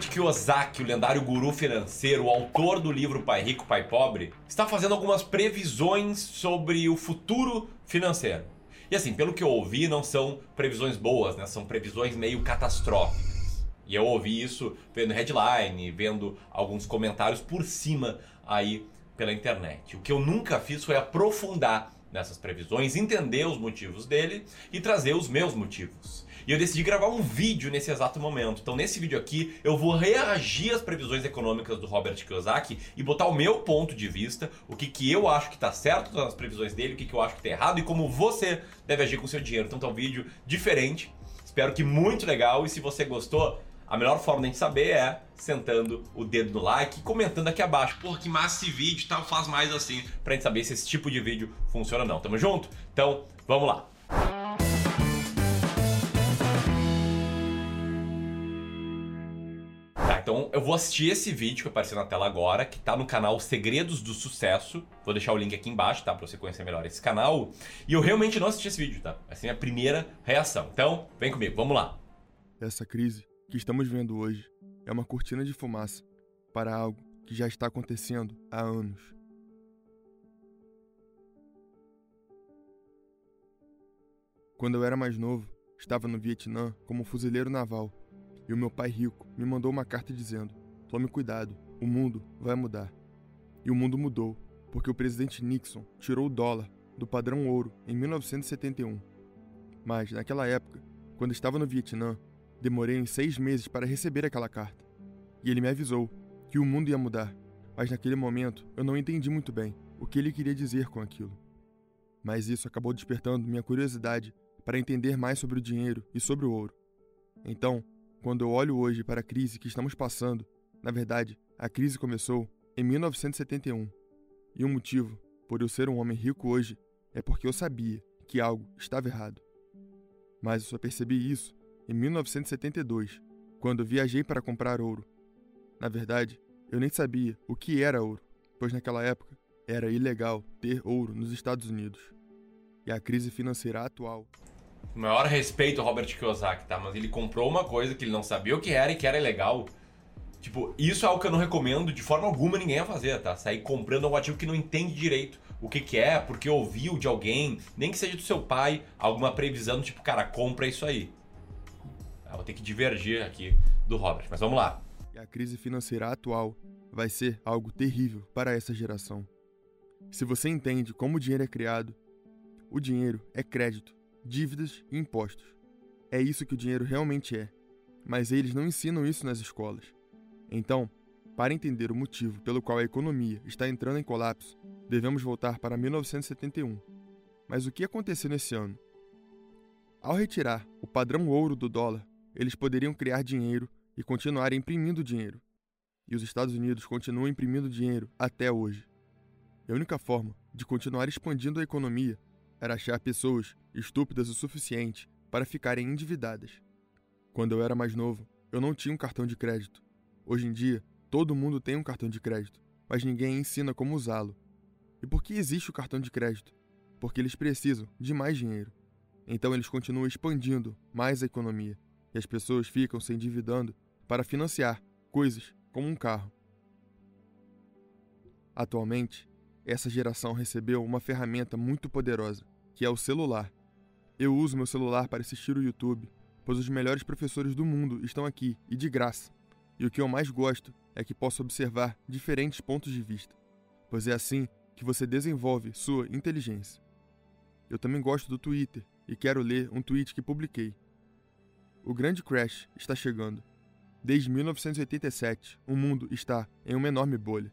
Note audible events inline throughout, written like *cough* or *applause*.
Robert Kiyosaki, o lendário guru financeiro, autor do livro Pai Rico, Pai Pobre, está fazendo algumas previsões sobre o futuro financeiro. E assim, pelo que eu ouvi, não são previsões boas, né? São previsões meio catastróficas. E eu ouvi isso vendo headline, vendo alguns comentários por cima aí pela internet. O que eu nunca fiz foi aprofundar nessas previsões, entender os motivos dele e trazer os meus motivos. E eu decidi gravar um vídeo nesse exato momento. Então, nesse vídeo aqui, eu vou reagir às previsões econômicas do Robert Kiyosaki e botar o meu ponto de vista, o que, que eu acho que está certo nas previsões dele, o que, que eu acho que está errado e como você deve agir com o seu dinheiro. Então, tá um vídeo diferente. Espero que muito legal. E se você gostou, a melhor forma de gente saber é sentando o dedo no like e comentando aqui abaixo. Porra, que massa esse vídeo, tal, faz mais assim, pra gente saber se esse tipo de vídeo funciona ou não. Tamo junto? Então, vamos lá. Então eu vou assistir esse vídeo que apareceu na tela agora, que tá no canal Segredos do Sucesso. Vou deixar o link aqui embaixo, tá? Pra você conhecer melhor esse canal. E eu realmente não assisti esse vídeo, tá? Essa é a minha primeira reação. Então, vem comigo, vamos lá. Essa crise que estamos vendo hoje é uma cortina de fumaça para algo que já está acontecendo há anos. Quando eu era mais novo, estava no Vietnã como fuzileiro naval e o meu pai rico me mandou uma carta dizendo: Tome cuidado, o mundo vai mudar. E o mundo mudou, porque o presidente Nixon tirou o dólar do padrão ouro em 1971. Mas, naquela época, quando estava no Vietnã, demorei em seis meses para receber aquela carta. E ele me avisou que o mundo ia mudar, mas naquele momento eu não entendi muito bem o que ele queria dizer com aquilo. Mas isso acabou despertando minha curiosidade para entender mais sobre o dinheiro e sobre o ouro. Então, quando eu olho hoje para a crise que estamos passando, na verdade, a crise começou em 1971. E o motivo por eu ser um homem rico hoje é porque eu sabia que algo estava errado. Mas eu só percebi isso em 1972, quando viajei para comprar ouro. Na verdade, eu nem sabia o que era ouro, pois naquela época era ilegal ter ouro nos Estados Unidos. E a crise financeira atual maior respeito ao Robert Kiyosaki, tá? Mas ele comprou uma coisa que ele não sabia o que era e que era ilegal. Tipo, isso é algo que eu não recomendo de forma alguma ninguém a fazer, tá? Sair comprando um ativo que não entende direito o que, que é, porque ouviu de alguém, nem que seja do seu pai, alguma previsão, tipo, cara, compra isso aí. Eu vou ter que divergir aqui do Robert, mas vamos lá. E a crise financeira atual vai ser algo terrível para essa geração. Se você entende como o dinheiro é criado, o dinheiro é crédito dívidas e impostos. É isso que o dinheiro realmente é, mas eles não ensinam isso nas escolas. Então, para entender o motivo pelo qual a economia está entrando em colapso, devemos voltar para 1971. Mas o que aconteceu nesse ano? Ao retirar o padrão ouro do dólar, eles poderiam criar dinheiro e continuar imprimindo dinheiro. E os Estados Unidos continuam imprimindo dinheiro até hoje. E a única forma de continuar expandindo a economia era achar pessoas estúpidas o suficiente para ficarem endividadas. Quando eu era mais novo, eu não tinha um cartão de crédito. Hoje em dia, todo mundo tem um cartão de crédito, mas ninguém ensina como usá-lo. E por que existe o cartão de crédito? Porque eles precisam de mais dinheiro. Então eles continuam expandindo mais a economia e as pessoas ficam se endividando para financiar coisas como um carro. Atualmente, essa geração recebeu uma ferramenta muito poderosa, que é o celular. Eu uso meu celular para assistir o YouTube, pois os melhores professores do mundo estão aqui e de graça. E o que eu mais gosto é que posso observar diferentes pontos de vista, pois é assim que você desenvolve sua inteligência. Eu também gosto do Twitter e quero ler um tweet que publiquei. O grande crash está chegando. Desde 1987, o mundo está em uma enorme bolha.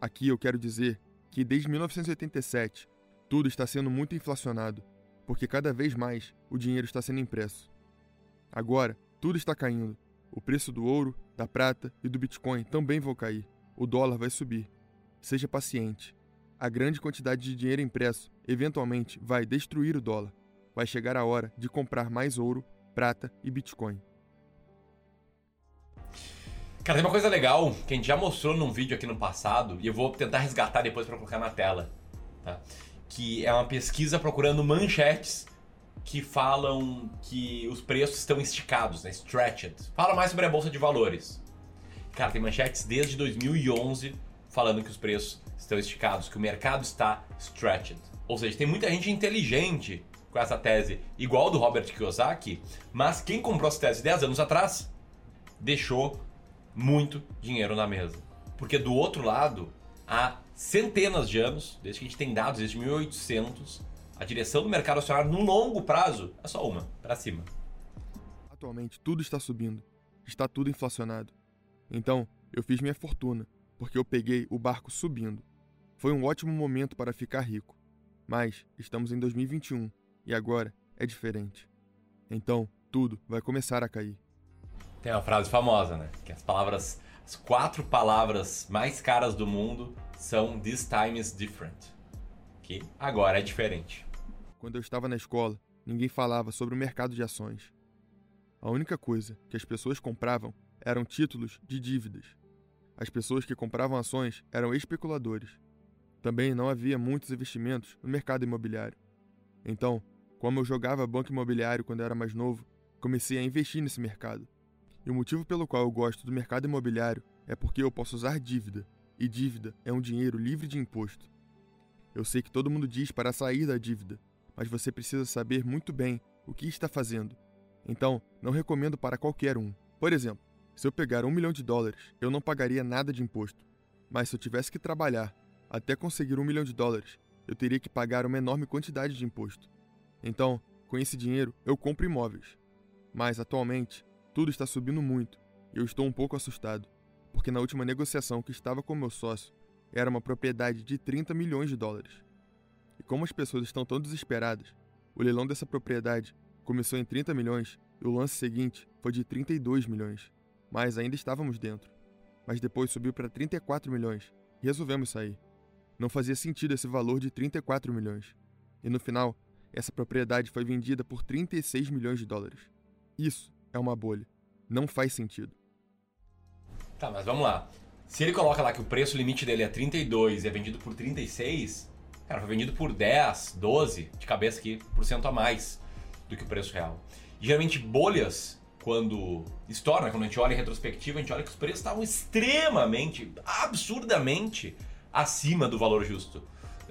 Aqui eu quero dizer que desde 1987 tudo está sendo muito inflacionado, porque cada vez mais o dinheiro está sendo impresso. Agora, tudo está caindo. O preço do ouro, da prata e do Bitcoin também vão cair. O dólar vai subir. Seja paciente. A grande quantidade de dinheiro impresso eventualmente vai destruir o dólar. Vai chegar a hora de comprar mais ouro, prata e Bitcoin. Cara, tem uma coisa legal que a gente já mostrou num vídeo aqui no passado e eu vou tentar resgatar depois para colocar na tela. Tá? Que é uma pesquisa procurando manchetes que falam que os preços estão esticados, né? Stretched. Fala mais sobre a bolsa de valores. Cara, tem manchetes desde 2011 falando que os preços estão esticados, que o mercado está stretched. Ou seja, tem muita gente inteligente com essa tese igual do Robert Kiyosaki, mas quem comprou essa tese 10 anos atrás deixou muito dinheiro na mesa. Porque do outro lado, há centenas de anos, desde que a gente tem dados desde 1800, a direção do mercado acionário no longo prazo é só uma, para cima. Atualmente tudo está subindo, está tudo inflacionado. Então, eu fiz minha fortuna, porque eu peguei o barco subindo. Foi um ótimo momento para ficar rico. Mas estamos em 2021 e agora é diferente. Então, tudo vai começar a cair. Tem uma frase famosa, né? Que as palavras, as quatro palavras mais caras do mundo são this time is different. Que agora é diferente. Quando eu estava na escola, ninguém falava sobre o mercado de ações. A única coisa que as pessoas compravam eram títulos de dívidas. As pessoas que compravam ações eram especuladores. Também não havia muitos investimentos no mercado imobiliário. Então, como eu jogava banco imobiliário quando eu era mais novo, comecei a investir nesse mercado. E o motivo pelo qual eu gosto do mercado imobiliário é porque eu posso usar dívida, e dívida é um dinheiro livre de imposto. Eu sei que todo mundo diz para sair da dívida, mas você precisa saber muito bem o que está fazendo. Então, não recomendo para qualquer um. Por exemplo, se eu pegar um milhão de dólares, eu não pagaria nada de imposto. Mas se eu tivesse que trabalhar até conseguir um milhão de dólares, eu teria que pagar uma enorme quantidade de imposto. Então, com esse dinheiro, eu compro imóveis. Mas, atualmente, tudo está subindo muito e eu estou um pouco assustado, porque na última negociação que estava com meu sócio, era uma propriedade de 30 milhões de dólares. E como as pessoas estão tão desesperadas, o leilão dessa propriedade começou em 30 milhões e o lance seguinte foi de 32 milhões. Mas ainda estávamos dentro. Mas depois subiu para 34 milhões e resolvemos sair. Não fazia sentido esse valor de 34 milhões. E no final, essa propriedade foi vendida por 36 milhões de dólares. Isso é uma bolha. Não faz sentido. Tá, mas vamos lá. Se ele coloca lá que o preço limite dele é 32 e é vendido por 36, cara, foi vendido por 10, 12, de cabeça aqui, por cento a mais do que o preço real. E, geralmente bolhas, quando estouram, né, quando a gente olha em retrospectiva, a gente olha que os preços estavam extremamente, absurdamente acima do valor justo.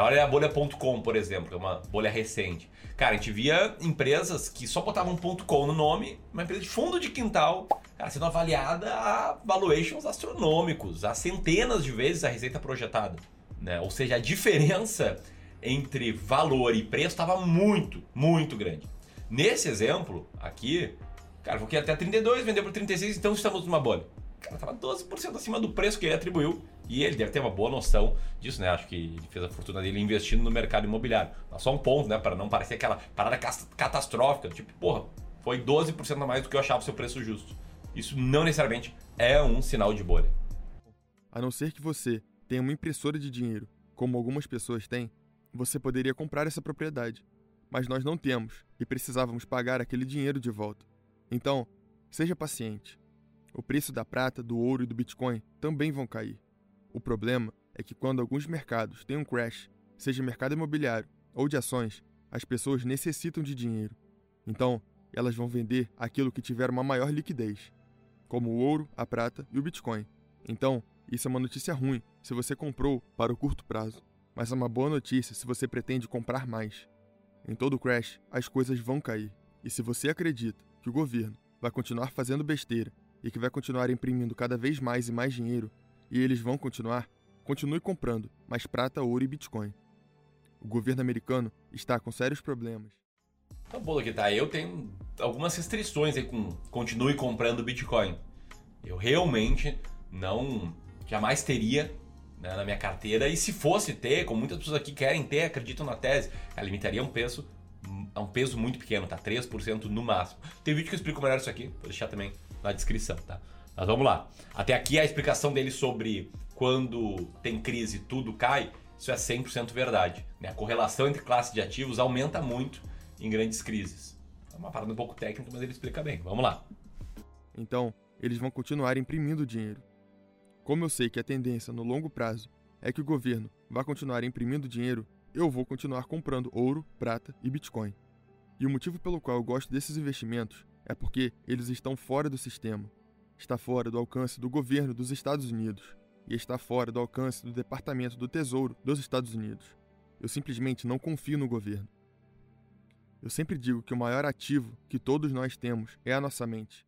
Olha a bolha.com, por exemplo, que é uma bolha recente. Cara, a gente via empresas que só botavam .com no nome, uma empresa de fundo de quintal, cara, sendo avaliada a valuations astronômicos, a centenas de vezes a receita projetada. Né? Ou seja, a diferença entre valor e preço estava muito, muito grande. Nesse exemplo aqui, cara, vou até 32, vendeu por 36, então estamos numa bolha. Cara, estava 12% acima do preço que ele atribuiu e ele deve ter uma boa noção disso, né? Acho que ele fez a fortuna dele investindo no mercado imobiliário. Mas só um ponto, né? Para não parecer aquela parada catastrófica. Tipo, porra, foi 12% a mais do que eu achava o seu preço justo. Isso não necessariamente é um sinal de bolha. A não ser que você tenha uma impressora de dinheiro, como algumas pessoas têm, você poderia comprar essa propriedade. Mas nós não temos e precisávamos pagar aquele dinheiro de volta. Então, seja paciente. O preço da prata, do ouro e do Bitcoin também vão cair. O problema é que quando alguns mercados têm um crash, seja mercado imobiliário ou de ações, as pessoas necessitam de dinheiro. Então, elas vão vender aquilo que tiver uma maior liquidez, como o ouro, a prata e o Bitcoin. Então, isso é uma notícia ruim se você comprou para o curto prazo, mas é uma boa notícia se você pretende comprar mais. Em todo crash, as coisas vão cair. E se você acredita que o governo vai continuar fazendo besteira e que vai continuar imprimindo cada vez mais e mais dinheiro, e eles vão continuar, continue comprando mais prata, ouro e Bitcoin. O governo americano está com sérios problemas. Então, bolo que tá, eu tenho algumas restrições aí com continue comprando Bitcoin. Eu realmente não jamais teria né, na minha carteira e se fosse ter, como muitas pessoas aqui querem ter, acreditam na tese, ela limitaria um peso um peso muito pequeno, tá? 3% no máximo. Tem vídeo que eu explico melhor isso aqui, vou deixar também na descrição, tá? Mas vamos lá. Até aqui a explicação dele sobre quando tem crise tudo cai, isso é 100% verdade. Né? A correlação entre classes de ativos aumenta muito em grandes crises. É uma parada um pouco técnica, mas ele explica bem. Vamos lá. Então, eles vão continuar imprimindo dinheiro. Como eu sei que a tendência no longo prazo é que o governo vai continuar imprimindo dinheiro, eu vou continuar comprando ouro, prata e Bitcoin. E o motivo pelo qual eu gosto desses investimentos é porque eles estão fora do sistema. está fora do alcance do governo dos Estados Unidos e está fora do alcance do Departamento do Tesouro dos Estados Unidos. Eu simplesmente não confio no governo. Eu sempre digo que o maior ativo que todos nós temos é a nossa mente.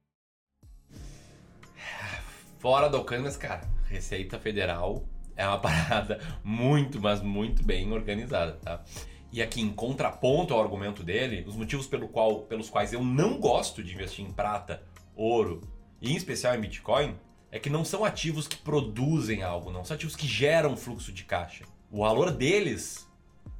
Fora do alcance, cara, Receita Federal é uma *laughs* parada muito, mas muito bem organizada, tá? E aqui, em contraponto ao argumento dele, os motivos pelo qual, pelos quais eu não gosto de investir em prata, ouro e em especial em Bitcoin, é que não são ativos que produzem algo, não são ativos que geram fluxo de caixa. O valor deles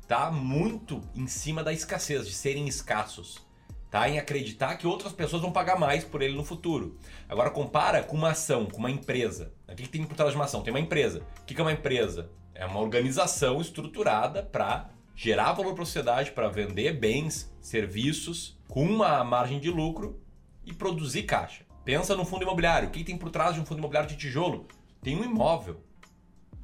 tá muito em cima da escassez, de serem escassos. Tá? Em acreditar que outras pessoas vão pagar mais por ele no futuro. Agora compara com uma ação, com uma empresa. O que tem por trás de uma ação? Tem uma empresa. O que é uma empresa? É uma organização estruturada para gerar valor para a sociedade, para vender bens, serviços, com uma margem de lucro e produzir caixa. Pensa no fundo imobiliário. O que tem por trás de um fundo imobiliário de tijolo? Tem um imóvel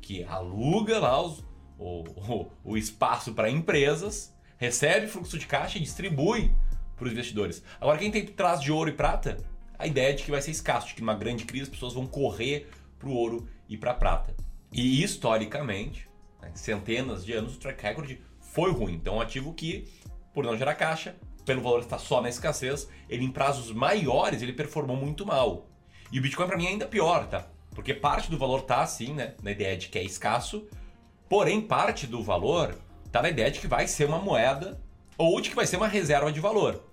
que aluga lá os, o, o, o espaço para empresas, recebe fluxo de caixa e distribui para os investidores. Agora, quem tem por trás de ouro e prata? A ideia é de que vai ser escasso, de que numa grande crise as pessoas vão correr para o ouro e para a prata. E historicamente, né, centenas de anos, o track record foi ruim. Então, um ativo que, por não gerar caixa, pelo valor estar só na escassez, ele em prazos maiores ele performou muito mal. E o Bitcoin para mim é ainda pior, tá? Porque parte do valor tá assim, né, na ideia de que é escasso, porém parte do valor tá na ideia de que vai ser uma moeda ou de que vai ser uma reserva de valor.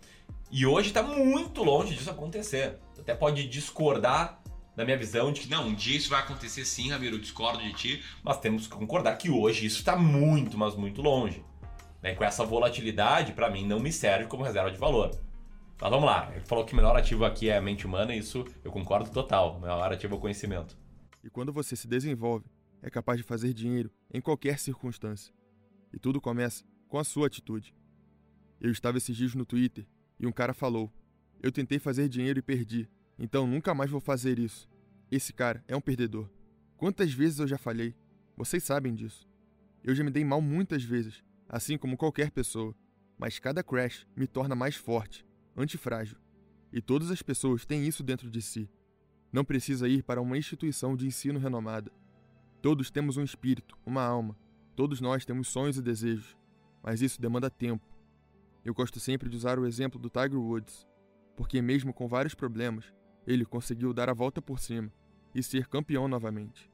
E hoje está muito longe disso acontecer. Até pode discordar da minha visão de que não, um dia isso vai acontecer sim, Ramiro, eu discordo de ti, mas temos que concordar que hoje isso está muito, mas muito longe. Né? Com essa volatilidade, para mim, não me serve como reserva de valor. Mas vamos lá, ele falou que o melhor ativo aqui é a mente humana, e isso eu concordo total. O melhor ativo é o conhecimento. E quando você se desenvolve, é capaz de fazer dinheiro em qualquer circunstância. E tudo começa com a sua atitude. Eu estava esses dias no Twitter e um cara falou: Eu tentei fazer dinheiro e perdi, então nunca mais vou fazer isso. Esse cara é um perdedor. Quantas vezes eu já falhei? Vocês sabem disso. Eu já me dei mal muitas vezes, assim como qualquer pessoa, mas cada crash me torna mais forte, antifrágil. E todas as pessoas têm isso dentro de si. Não precisa ir para uma instituição de ensino renomada. Todos temos um espírito, uma alma. Todos nós temos sonhos e desejos. Mas isso demanda tempo. Eu gosto sempre de usar o exemplo do Tiger Woods, porque, mesmo com vários problemas, ele conseguiu dar a volta por cima e ser campeão novamente.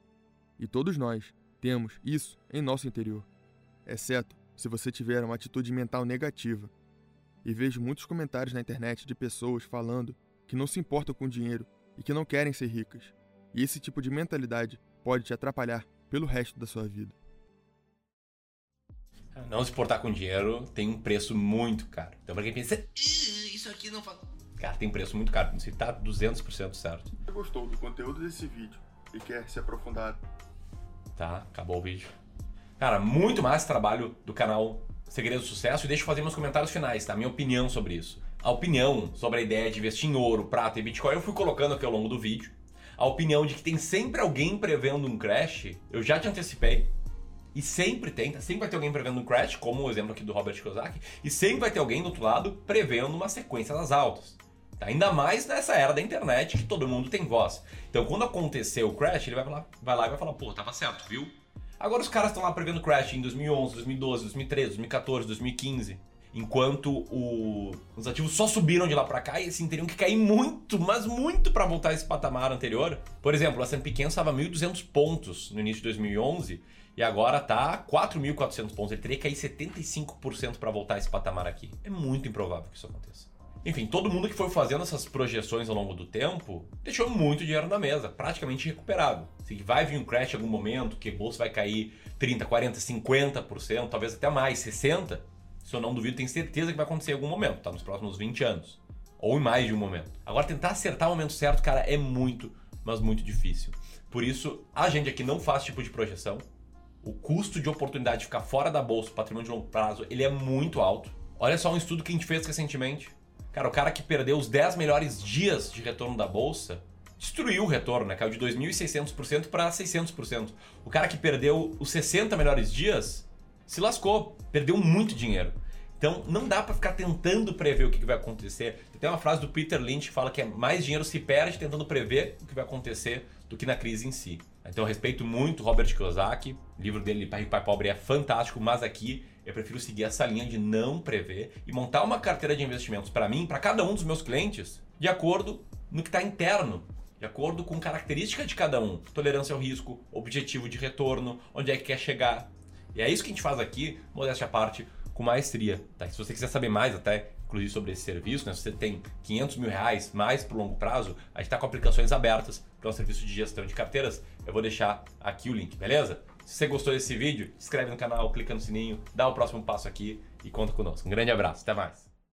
E todos nós temos isso em nosso interior, exceto se você tiver uma atitude mental negativa. E vejo muitos comentários na internet de pessoas falando que não se importam com dinheiro e que não querem ser ricas. E esse tipo de mentalidade pode te atrapalhar pelo resto da sua vida. Não se portar com dinheiro tem um preço muito caro. Então, pra quem pensa, isso aqui não faz. Cara, tem preço muito caro. Você tá 200% certo. Você gostou do conteúdo desse vídeo e quer se aprofundar? Tá, acabou o vídeo. Cara, muito mais trabalho do canal Segredo do Sucesso e deixa eu fazer meus comentários finais, tá? Minha opinião sobre isso. A opinião sobre a ideia de investir em ouro, prata e Bitcoin eu fui colocando aqui ao longo do vídeo. A opinião de que tem sempre alguém prevendo um crash, eu já te antecipei. E sempre tem, tá? sempre vai ter alguém prevendo um crash, como o exemplo aqui do Robert Kiyosaki, e sempre vai ter alguém do outro lado prevendo uma sequência das altas. Ainda mais nessa era da internet que todo mundo tem voz. Então quando acontecer o crash, ele vai, falar, vai lá e vai falar, pô, tava certo, viu? Agora os caras estão lá prevendo crash em 2011, 2012, 2013, 2014, 2015. Enquanto o... os ativos só subiram de lá para cá e assim teriam que cair muito, mas muito para voltar a esse patamar anterior. Por exemplo, o S&P 500 estava 1.200 pontos no início de 2011 e agora tá 4.400 pontos. Ele teria que cair 75% para voltar a esse patamar aqui. É muito improvável que isso aconteça. Enfim, todo mundo que foi fazendo essas projeções ao longo do tempo deixou muito dinheiro na mesa, praticamente recuperado. Se vai vir um crash em algum momento, que a bolsa vai cair 30, 40, 50%, talvez até mais, 60%, se eu não duvido, tenho certeza que vai acontecer em algum momento, tá? Nos próximos 20 anos. Ou em mais de um momento. Agora, tentar acertar o momento certo, cara, é muito, mas muito difícil. Por isso, a gente aqui não faz tipo de projeção. O custo de oportunidade de ficar fora da bolsa, patrimônio de longo prazo, ele é muito alto. Olha só um estudo que a gente fez recentemente. Cara, o cara que perdeu os 10 melhores dias de retorno da bolsa destruiu o retorno, né? Caiu de 2.600% para 600%. O cara que perdeu os 60 melhores dias se lascou, perdeu muito dinheiro. Então não dá para ficar tentando prever o que vai acontecer. Tem uma frase do Peter Lynch que fala que é mais dinheiro se perde tentando prever o que vai acontecer do que na crise em si. Então eu respeito muito Robert Kiyosaki, o livro dele Pai Pai Pobre é fantástico, mas aqui eu prefiro seguir essa linha de não prever e montar uma carteira de investimentos para mim, para cada um dos meus clientes, de acordo no que está interno, de acordo com característica de cada um, tolerância ao risco, objetivo de retorno, onde é que quer chegar. E é isso que a gente faz aqui, modéstia à parte, com maestria. Tá? Se você quiser saber mais até, inclusive sobre esse serviço, né? se você tem 500 mil reais mais para longo prazo, a gente está com aplicações abertas para um serviço de gestão de carteiras. Eu vou deixar aqui o link, beleza? Se você gostou desse vídeo, inscreve no canal, clica no sininho, dá o próximo passo aqui e conta conosco. Um grande abraço, até mais.